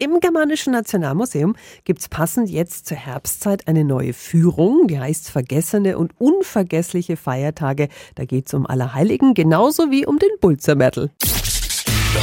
Im Germanischen Nationalmuseum gibt es passend jetzt zur Herbstzeit eine neue Führung, die heißt Vergessene und unvergessliche Feiertage. Da geht es um Allerheiligen, genauso wie um den Bulzermärtel.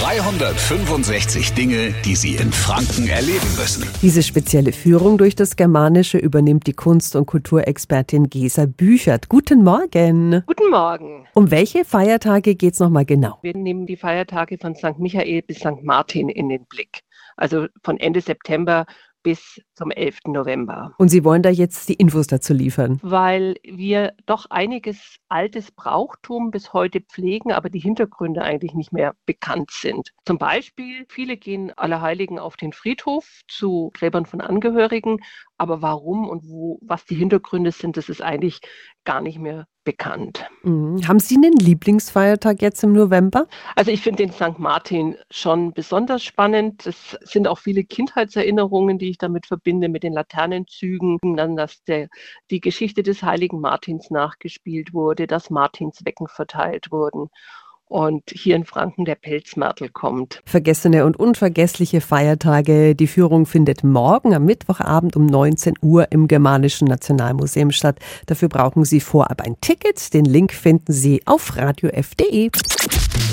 365 Dinge, die Sie in Franken erleben müssen. Diese spezielle Führung durch das Germanische übernimmt die Kunst- und Kulturexpertin Gesa Büchert. Guten Morgen. Guten Morgen. Um welche Feiertage geht es nochmal genau? Wir nehmen die Feiertage von St. Michael bis St. Martin in den Blick. Also von Ende September bis zum 11. November. Und Sie wollen da jetzt die Infos dazu liefern? Weil wir doch einiges altes Brauchtum bis heute pflegen, aber die Hintergründe eigentlich nicht mehr bekannt sind. Zum Beispiel, viele gehen Allerheiligen auf den Friedhof zu Gräbern von Angehörigen, aber warum und wo, was die Hintergründe sind, das ist eigentlich gar nicht mehr bekannt. Mhm. Haben Sie einen Lieblingsfeiertag jetzt im November? Also ich finde den St. Martin schon besonders spannend. Es sind auch viele Kindheitserinnerungen, die ich damit verbinde, mit den Laternenzügen, dann, dass der, die Geschichte des heiligen Martins nachgespielt wurde, dass Martinswecken verteilt wurden und hier in Franken der Pelzmörtel kommt. Vergessene und unvergessliche Feiertage. Die Führung findet morgen am Mittwochabend um 19 Uhr im Germanischen Nationalmuseum statt. Dafür brauchen Sie vorab ein Ticket. Den Link finden Sie auf radiof.de.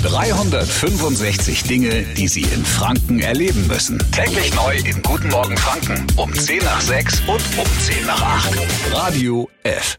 365 Dinge, die Sie in Franken erleben müssen. Täglich neu in Guten Morgen Franken um 10 nach 6 und um 10 nach 8. Radio F.